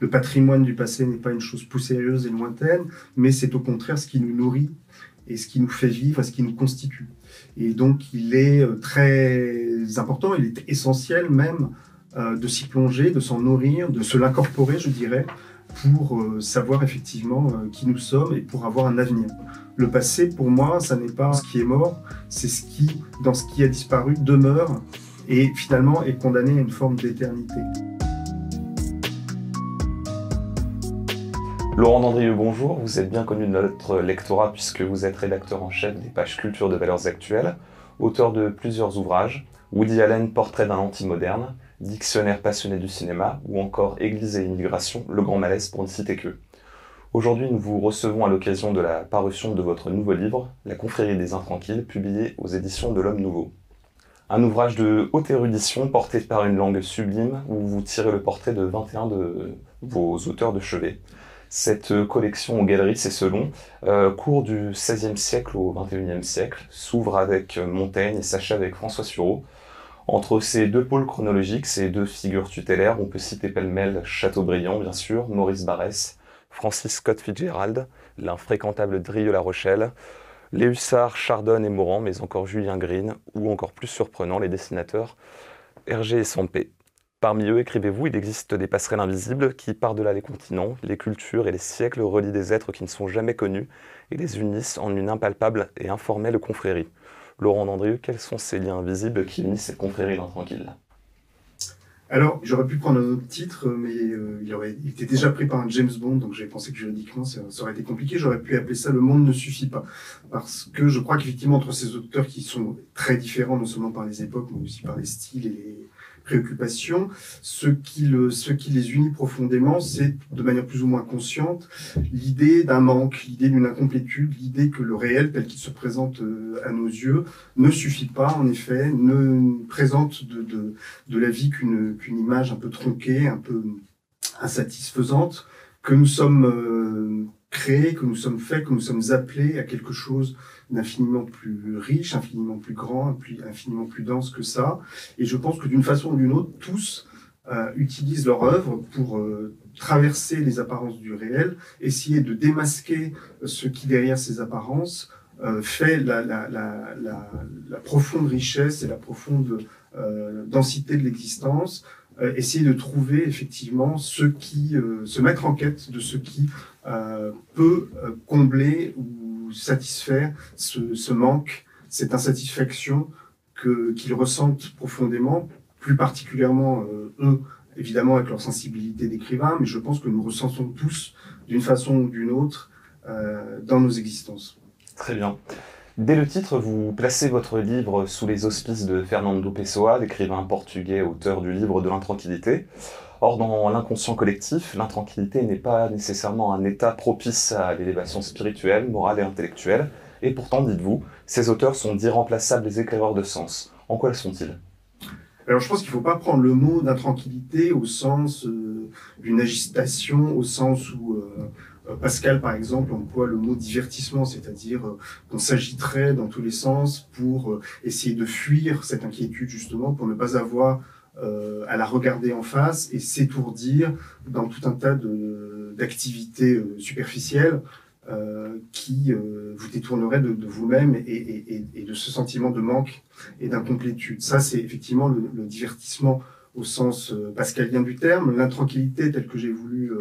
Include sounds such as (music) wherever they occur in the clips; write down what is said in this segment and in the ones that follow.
le patrimoine du passé n'est pas une chose poussiéreuse et lointaine, mais c'est au contraire ce qui nous nourrit et ce qui nous fait vivre, ce qui nous constitue. Et donc, il est euh, très important, il est essentiel même euh, de s'y plonger, de s'en nourrir, de se l'incorporer, je dirais, pour euh, savoir effectivement qui nous sommes et pour avoir un avenir. Le passé, pour moi, ça n'est pas ce qui est mort, c'est ce qui, dans ce qui a disparu, demeure et finalement est condamné à une forme d'éternité. Laurent Dandrieux, bonjour. Vous êtes bien connu de notre lectorat puisque vous êtes rédacteur en chef des pages Culture de valeurs actuelles, auteur de plusieurs ouvrages, Woody Allen, Portrait d'un anti-moderne, Dictionnaire passionné du cinéma ou encore Église et immigration, Le Grand Malaise pour ne citer que. Aujourd'hui, nous vous recevons à l'occasion de la parution de votre nouveau livre, La confrérie des intranquilles, publié aux éditions de l'Homme Nouveau. Un ouvrage de haute érudition porté par une langue sublime où vous tirez le portrait de 21 de vos auteurs de chevet. Cette collection aux galeries, c'est selon, euh, court du XVIe siècle au XXIe siècle, s'ouvre avec Montaigne et s'achève avec François Sureau. Entre ces deux pôles chronologiques, ces deux figures tutélaires, on peut citer pêle-mêle Chateaubriand, bien sûr, Maurice Barrès, Francis Scott Fitzgerald, l'infréquentable Drieux-La Rochelle, les hussards Chardonne et Morand, mais encore Julien Green, ou encore plus surprenant, les dessinateurs Hergé et Sampé. Parmi eux, écrivez-vous, il existe des passerelles invisibles qui, par-delà les continents, les cultures et les siècles, relient des êtres qui ne sont jamais connus et les unissent en une impalpable et informelle confrérie. Laurent Dandrieux, quels sont ces liens invisibles qui unissent cette confrérie tranquille? Alors, j'aurais pu prendre un autre titre, mais euh, il, était déjà pris par un James Bond, donc j'ai pensé que juridiquement ça, ça, aurait été compliqué. J'aurais pu appeler ça Le monde ne suffit pas. Parce que je crois qu'effectivement, entre ces auteurs qui sont très différents, non seulement par les époques, mais aussi par les styles et les, préoccupations. Ce qui, le, ce qui les unit profondément, c'est de manière plus ou moins consciente l'idée d'un manque, l'idée d'une incomplétude, l'idée que le réel tel qu'il se présente euh, à nos yeux ne suffit pas, en effet, ne présente de, de, de la vie qu'une qu'une image un peu tronquée, un peu insatisfaisante, que nous sommes euh, créés, que nous sommes faits, que nous sommes appelés à quelque chose d'infiniment plus riche, infiniment plus grand, infiniment plus dense que ça. Et je pense que d'une façon ou d'une autre, tous euh, utilisent leur œuvre pour euh, traverser les apparences du réel, essayer de démasquer ce qui derrière ces apparences euh, fait la, la, la, la, profonde richesse et la profonde densité de l'existence, essayer de trouver effectivement ce qui, se mettre en quête de ce qui peut combler ou satisfaire ce, manque, cette insatisfaction qu'ils ressentent profondément, plus particulièrement euh, eux, évidemment avec leur sensibilité d'écrivain, mais je pense que nous ressentons tous d'une façon ou d'une autre euh, dans nos existences. Très bien. Dès le titre, vous placez votre livre sous les auspices de Fernando Pessoa, l'écrivain portugais, auteur du livre de l'intranquillité. Or, dans l'inconscient collectif, l'intranquillité n'est pas nécessairement un état propice à l'élévation spirituelle, morale et intellectuelle. Et pourtant, dites-vous, ces auteurs sont d'irremplaçables éclaireurs de sens. En quoi sont-ils? Alors je pense qu'il ne faut pas prendre le mot d'intranquillité au sens euh, d'une agitation, au sens où euh, Pascal, par exemple, emploie le mot divertissement, c'est-à-dire euh, qu'on s'agiterait dans tous les sens pour essayer de fuir cette inquiétude, justement, pour ne pas avoir euh, à la regarder en face et s'étourdir dans tout un tas d'activités euh, superficielles euh, qui euh, vous détourneraient de, de vous-même et, et, et, de ce sentiment de manque et d'incomplétude. Ça, c'est effectivement le, le, divertissement au sens euh, pascalien du terme. L'intranquillité, telle que j'ai voulu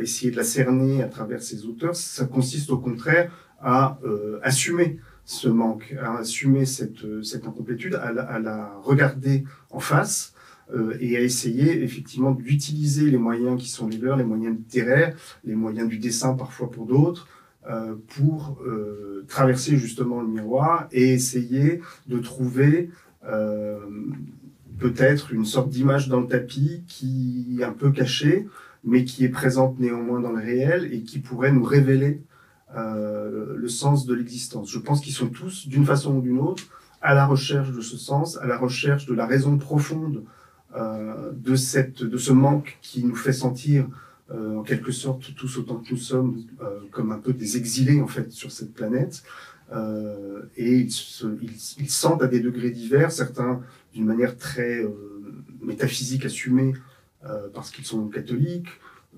essayer de la cerner à travers ces auteurs, ça consiste au contraire à assumer ce manque, à assumer cette, cette incomplétude, à la, regarder en face euh, et à essayer effectivement d'utiliser les moyens qui sont les leurs, les moyens littéraires, les moyens du dessin parfois pour d'autres, euh, pour euh, traverser justement le miroir et essayer de trouver euh, peut-être une sorte d'image dans le tapis qui est un peu cachée, mais qui est présente néanmoins dans le réel et qui pourrait nous révéler euh, le sens de l'existence. Je pense qu'ils sont tous, d'une façon ou d'une autre, à la recherche de ce sens, à la recherche de la raison profonde euh, de, cette, de ce manque qui nous fait sentir, euh, en quelque sorte, tous autant que nous sommes, euh, comme un peu des exilés, en fait, sur cette planète. Euh, et ils, se, ils, ils, sentent à des degrés divers, certains d'une manière très métaphysique assumée, parce qu'ils sont catholiques,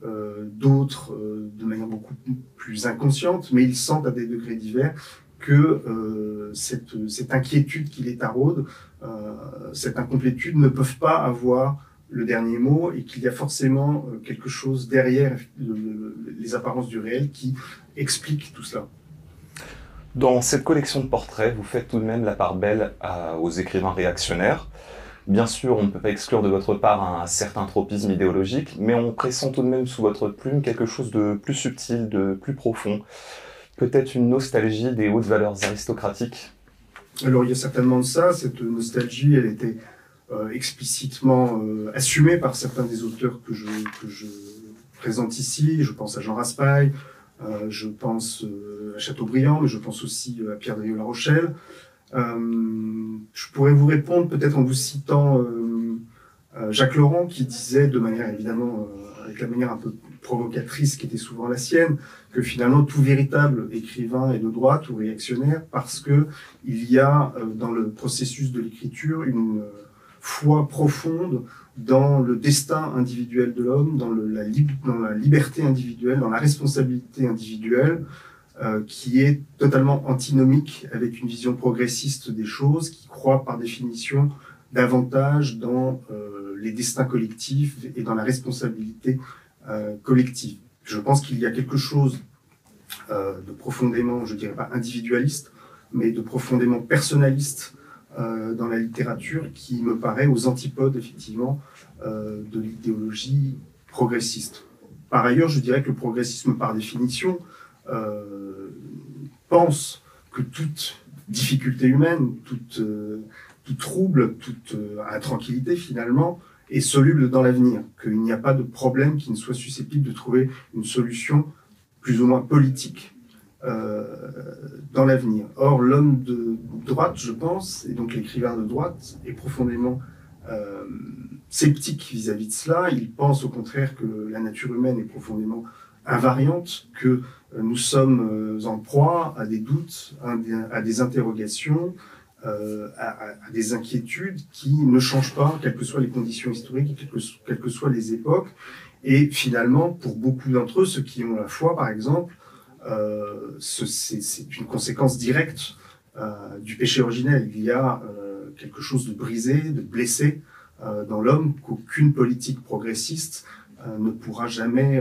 d'autres de manière beaucoup plus inconsciente, mais ils sentent à des degrés divers que cette, cette, inquiétude qui les taraude, cette incomplétude ne peuvent pas avoir le dernier mot et qu'il y a forcément euh, quelque chose derrière les apparences du réel qui explique tout cela. Dans cette collection de portraits, vous faites tout de même la part belle aux écrivains réactionnaires. Bien sûr, on ne peut pas exclure de votre part un certain tropisme idéologique, mais on pressent tout de même sous votre plume quelque chose de plus subtil, de plus profond. Peut-être une nostalgie des hautes valeurs aristocratiques Alors il y a certainement de ça. Cette nostalgie, elle était euh, explicitement euh, assumé par certains des auteurs que je, que je présente ici. Je pense à Jean Raspail, euh, je pense à Chateaubriand, mais je pense aussi à Pierre de La Rochelle. Je pourrais vous répondre peut-être en vous citant Jacques Laurent qui disait de manière évidemment avec la manière un peu provocatrice qui était souvent la sienne, que finalement tout véritable écrivain est de droite ou réactionnaire parce que il y a dans le processus de l'écriture une foi profonde dans le destin individuel de l'homme, dans, dans la liberté individuelle, dans la responsabilité individuelle, euh, qui est totalement antinomique avec une vision progressiste des choses, qui croit par définition davantage dans euh, les destins collectifs et dans la responsabilité euh, collective. Je pense qu'il y a quelque chose de profondément, je dirais pas individualiste, mais de profondément personnaliste dans la littérature qui me paraît aux antipodes, effectivement, de l'idéologie progressiste. Par ailleurs, je dirais que le progressisme, par définition, pense que toute difficulté humaine, toute, tout trouble, toute intranquillité, finalement, est soluble dans l'avenir, qu'il n'y a pas de problème qui ne soit susceptible de trouver une solution plus ou moins politique euh, dans l'avenir. Or, l'homme de droite, je pense, et donc l'écrivain de droite, est profondément euh, sceptique vis-à-vis de cela. Il pense au contraire que la nature humaine est profondément invariante, que euh, nous sommes en proie à des doutes, à des, interrogations, à, des inquiétudes qui ne changent pas, quelles que soient les conditions historiques, quelles que, soient les époques. Et finalement, pour beaucoup d'entre eux, ceux qui ont la foi, par exemple, euh, c'est une conséquence directe euh, du péché originel. Il y a euh, quelque chose de brisé, de blessé dans l'homme qu'aucune politique progressiste ne pourra jamais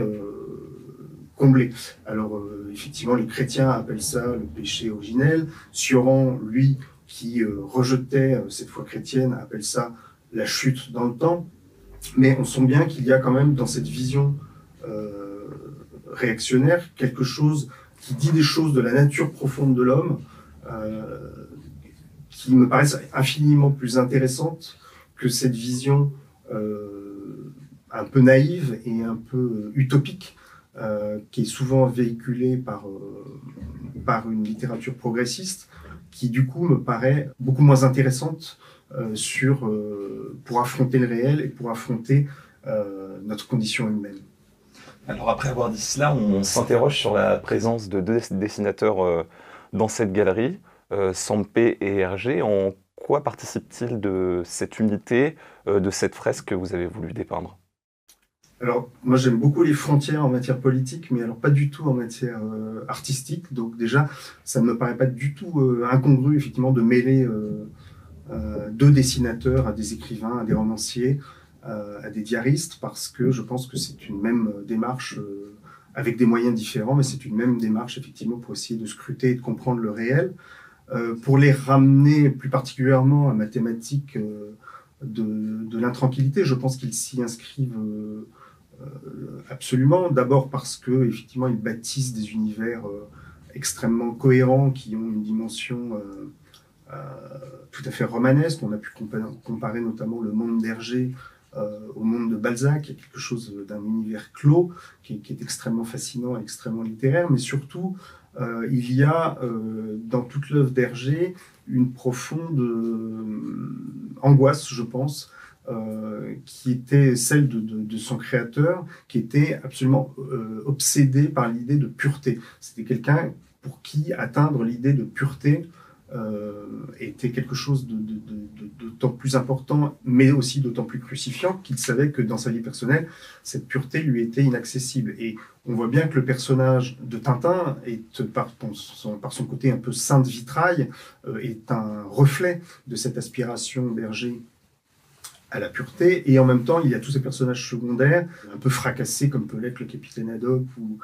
Alors effectivement, les chrétiens appellent ça le péché originel. Sioran, lui, qui rejetait cette foi chrétienne, appelle ça la chute dans le temps. Mais on sent bien qu'il y a quand même dans cette vision réactionnaire, quelque chose qui dit des choses de la nature profonde de l'homme, euh, qui me paraissent infiniment plus intéressantes que cette vision euh, un peu naïve et un peu utopique euh, qui est souvent véhiculée par, par une littérature progressiste, qui du coup me paraît beaucoup moins intéressante sur, pour affronter le réel et pour affronter notre condition humaine. Alors après avoir dit cela, on s'interroge sur la présence de deux dessinateurs euh, dans cette galerie, euh, Sampé et Hergé. En quoi participe-t-il de cette unité, euh, de cette fresque que vous avez voulu dépeindre? Alors, moi, j'aime beaucoup les frontières en matière politique, mais alors pas du tout en matière artistique. Donc déjà, ça ne me paraît pas du tout incongru, effectivement, de mêler deux dessinateurs à des écrivains, à des romanciers, euh, à des diaristes parce que je pense que c'est une même démarche euh, avec des moyens différents, mais c'est une même démarche effectivement pour essayer de scruter et de comprendre le réel. Euh, pour les ramener plus particulièrement à ma thématique de l'intranquillité, je pense qu'ils s'y inscrivent absolument. D'abord parce que effectivement ils bâtissent des univers extrêmement cohérents qui ont une dimension tout à fait romanesque. On a pu comparer, notamment le monde d'Hergé euh, au monde de Balzac, il y a quelque chose d'un univers clos qui est, extrêmement fascinant extrêmement littéraire, mais surtout, euh, il y a euh, dans toute l'œuvre d'Hergé une profonde angoisse, je pense, qui était celle de, son créateur, qui était absolument obsédé par l'idée de pureté. C'était quelqu'un pour qui atteindre l'idée de pureté euh, était quelque chose d'autant plus important, mais aussi d'autant plus crucifiant qu'il savait que dans sa vie personnelle, cette pureté lui était inaccessible. Et on voit bien que le personnage de Tintin, est, par, son, par son côté un peu saint de vitrail, euh, est un reflet de cette aspiration berger à la pureté, et en même temps, il y a tous ces personnages secondaires, un peu fracassés, comme peut l'être le capitaine Haddock, ou,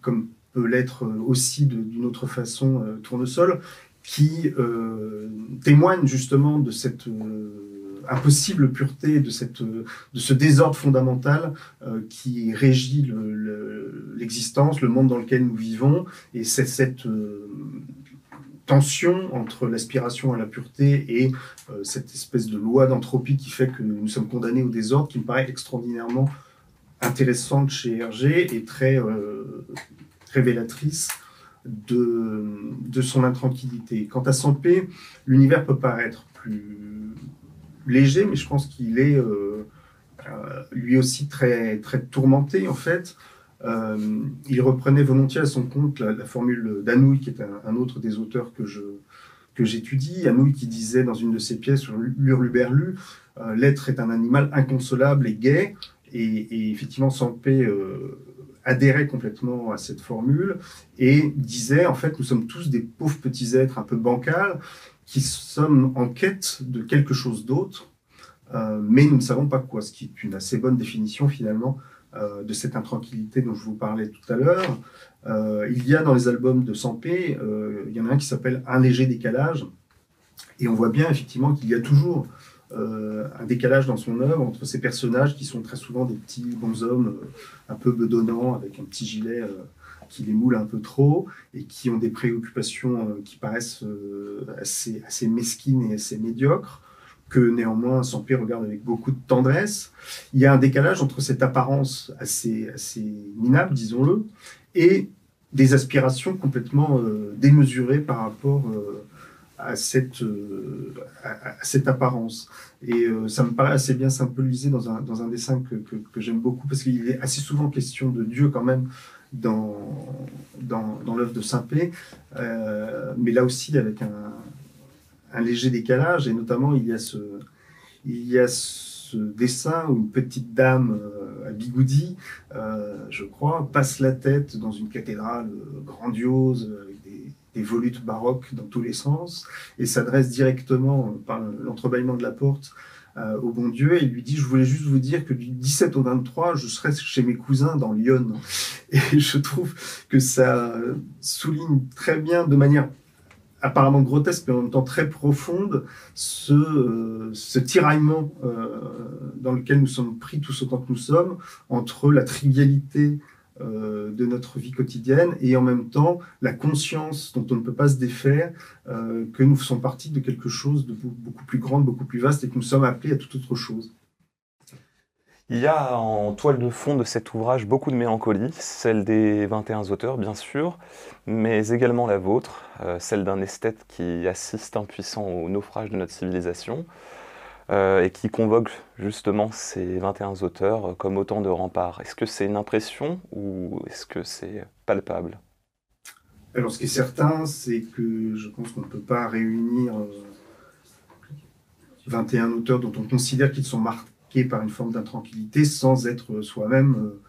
comme peut l'être aussi d'une autre façon euh, Tournesol, qui euh, témoigne justement de cette euh, impossible pureté, de, cette, de ce désordre fondamental euh, qui régit l'existence, le, monde dans lequel nous vivons, et cette tension entre l'aspiration à la pureté et cette espèce de loi d'entropie qui fait que nous sommes condamnés au désordre, qui me paraît extraordinairement intéressante chez Hergé et très révélatrice de, de son intranquillité. Quant à Sampé, l'univers peut paraître plus léger, mais je pense qu'il est euh, euh, lui aussi très, très tourmenté en fait. Euh, il reprenait volontiers à son compte la, formule d'Anouilh, qui est un, autre des auteurs que j'étudie. Anouilh qui disait dans une de ses pièces sur l'Hurluberlu, l'être est un animal inconsolable et gai. Et, effectivement, Sampé adhérait complètement à cette formule et disait en fait nous sommes tous des pauvres petits êtres un peu bancals qui sommes en quête de quelque chose d'autre, euh, mais nous ne savons pas quoi, ce qui est une assez bonne définition finalement euh, de cette intranquillité dont je vous parlais tout à l'heure. Euh, il y a dans les albums de Sampé, il y en a un qui s'appelle Un léger décalage, et on voit bien effectivement qu'il y a toujours euh, un décalage dans son œuvre entre ces personnages qui sont très souvent des petits bonshommes euh, un peu bedonnants avec un petit gilet euh, qui les moule un peu trop et qui ont des préoccupations qui paraissent assez, assez mesquines et assez médiocres que néanmoins Sampé regarde avec beaucoup de tendresse. Il y a un décalage entre cette apparence assez, minable, disons-le, et des aspirations complètement démesurées par rapport à cette, euh, à, cette apparence. Et euh, ça me paraît assez bien symbolisé dans un, dessin que, j'aime beaucoup, parce qu'il est assez souvent question de Dieu quand même dans, dans, l'œuvre de Saint-Pé, euh, mais là aussi avec un, un, léger décalage, et notamment il y a ce, il dessin où une petite dame à bigoudi, je crois, passe la tête dans une cathédrale grandiose, des volutes baroques dans tous les sens, et s'adresse directement par l'entrebâillement de la porte euh, au bon Dieu et lui dit Je voulais juste vous dire que du 17 au 23, je serai chez mes cousins dans Lyon. Et je trouve que ça souligne très bien, de manière apparemment grotesque, mais en même temps très profonde, ce, euh, tiraillement euh, dans lequel nous sommes pris tous autant que nous sommes entre la trivialité euh, de notre vie quotidienne et en même temps la conscience dont on ne peut pas se défaire que nous faisons partie de quelque chose de beaucoup plus grand, beaucoup plus vaste et que nous sommes appelés à toute autre chose. Il y a en toile de fond de cet ouvrage beaucoup de mélancolie, celle des 21 auteurs bien sûr, mais également la vôtre, euh, celle d'un esthète qui assiste impuissant au naufrage de notre civilisation. Euh, et qui convoque justement ces 21 auteurs comme autant de remparts. Est-ce que c'est une impression ou est-ce que c'est palpable? Alors ce qui est certain, c'est que je pense qu'on ne peut pas réunir 21 euh, auteurs dont on considère qu'ils sont marqués par une forme d'intranquillité sans être soi-même euh,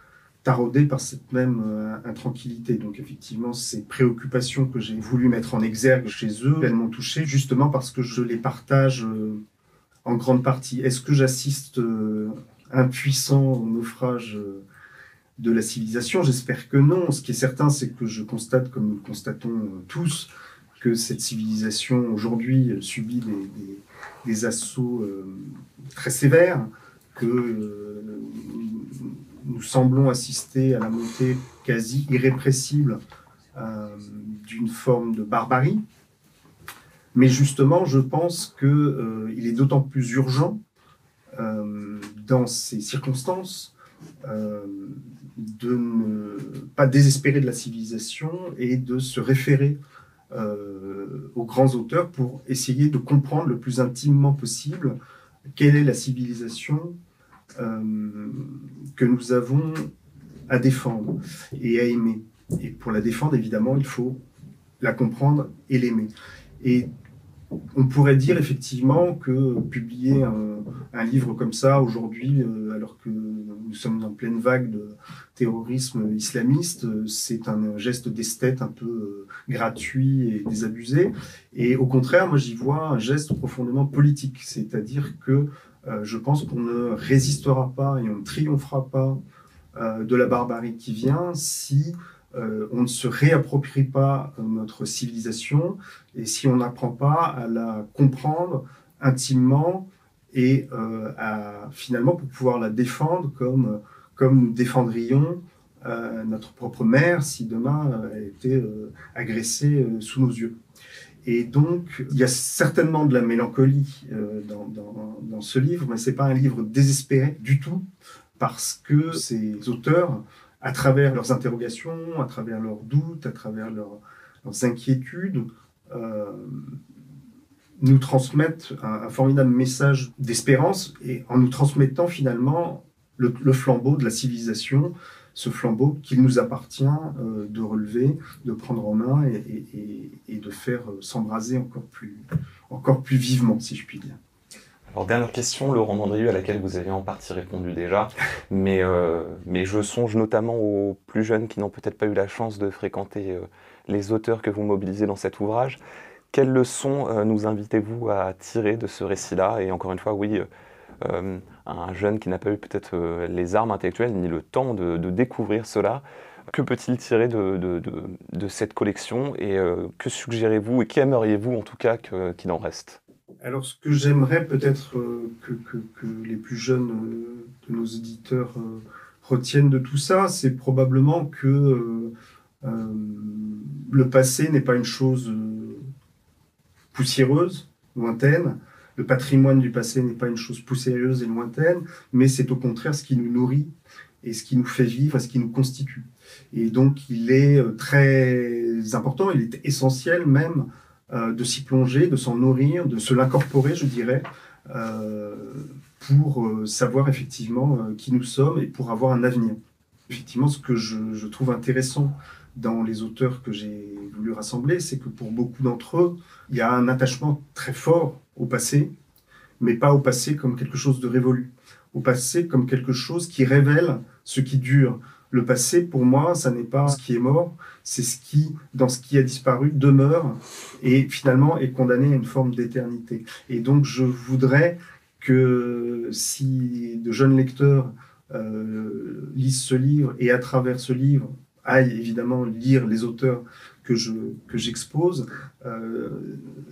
taraudé par cette même intranquillité. Donc effectivement, ces préoccupations que j'ai voulu mettre en exergue chez eux, elles m'ont touché justement parce que je les partage en grande partie. Est-ce que j'assiste euh, impuissant au naufrage euh, de la civilisation? J'espère que non. Ce qui est certain, c'est que je constate, comme nous le constatons euh, tous, que cette civilisation aujourd'hui subit des, assauts très sévères, que nous semblons assister à la montée quasi irrépressible d'une forme de barbarie, mais justement, je pense qu'il euh, est d'autant plus urgent euh, dans ces circonstances euh, de ne pas désespérer de la civilisation et de se référer aux grands auteurs pour essayer de comprendre le plus intimement possible quelle est la civilisation que nous avons à défendre et à aimer. Et pour la défendre, évidemment, il faut la comprendre et l'aimer. On pourrait dire effectivement que publier un, livre comme ça aujourd'hui, euh, alors que nous sommes en pleine vague de terrorisme islamiste, c'est un geste d'esthète un peu euh, gratuit et désabusé. Et au contraire, moi j'y vois un geste profondément politique, c'est-à-dire que euh, je pense qu'on ne résistera pas et on ne triomphera pas de la barbarie qui vient si euh, on ne se réapproprie pas notre civilisation et si on n'apprend pas à la comprendre intimement et euh, à, finalement pour pouvoir la défendre comme, comme nous défendrions euh, notre propre mère si demain elle était agressée sous nos yeux. Et donc, il y a certainement de la mélancolie dans, dans, ce livre, mais ce n'est pas un livre désespéré du tout, parce que ces auteurs à travers leurs interrogations, à travers leurs doutes, à travers leurs, inquiétudes, euh, nous transmettent un, formidable message d'espérance et en nous transmettant finalement le, flambeau de la civilisation, ce flambeau qu'il nous appartient euh, de relever, de prendre en main et, et de faire s'embraser encore plus, encore plus vivement, si je puis dire. Alors dernière question, Laurent Mandrieux, à laquelle vous avez en partie répondu déjà, (laughs) mais, euh, mais je songe notamment aux plus jeunes qui n'ont peut-être pas eu la chance de fréquenter euh, les auteurs que vous mobilisez dans cet ouvrage. Quelles leçons euh, nous invitez-vous à tirer de ce récit-là? Et encore une fois, oui, un jeune qui n'a pas eu peut-être les armes intellectuelles ni le temps de, découvrir cela, que peut-il tirer de, de, de, cette collection? Et que suggérez-vous et qu'aimeriez-vous en tout cas qu'il en reste? Alors, ce que j'aimerais peut-être euh, que, les plus jeunes euh, de nos éditeurs euh, retiennent de tout ça, c'est probablement que le passé n'est pas une chose poussiéreuse, lointaine. Le patrimoine du passé n'est pas une chose poussiéreuse et lointaine, mais c'est au contraire ce qui nous nourrit et ce qui nous fait vivre, ce qui nous constitue. Et donc, il est très important, il est essentiel même de s'y plonger, de s'en nourrir, de se l'incorporer, je dirais, euh, pour euh, savoir effectivement qui nous sommes et pour avoir un avenir. Effectivement, ce que je, trouve intéressant dans les auteurs que j'ai voulu rassembler, c'est que pour beaucoup d'entre eux, il y a un attachement très fort au passé, mais pas au passé comme quelque chose de révolu, au passé comme quelque chose qui révèle ce qui dure, le passé, pour moi, ça n'est pas ce qui est mort, c'est ce qui, dans ce qui a disparu, demeure et finalement est condamné à une forme d'éternité. Et donc, je voudrais que si de jeunes lecteurs euh, lisent ce livre et à travers ce livre aillent évidemment lire les auteurs que je que j'expose, euh,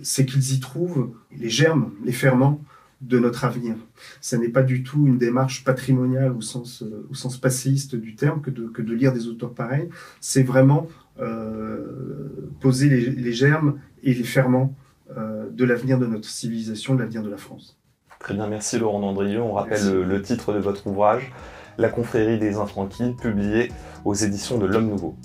c'est qu'ils y trouvent les germes, les ferments de notre avenir. Ce n'est pas du tout une démarche patrimoniale au sens, euh, au sens passéiste du terme que de, que de lire des auteurs pareils. C'est vraiment euh, poser les, germes et les ferments euh, de l'avenir de notre civilisation, de l'avenir de la France. Très bien, merci Laurent Dandrieux. On rappelle le, le, titre de votre ouvrage, La confrérie des infranquis, publié aux éditions de l'Homme Nouveau.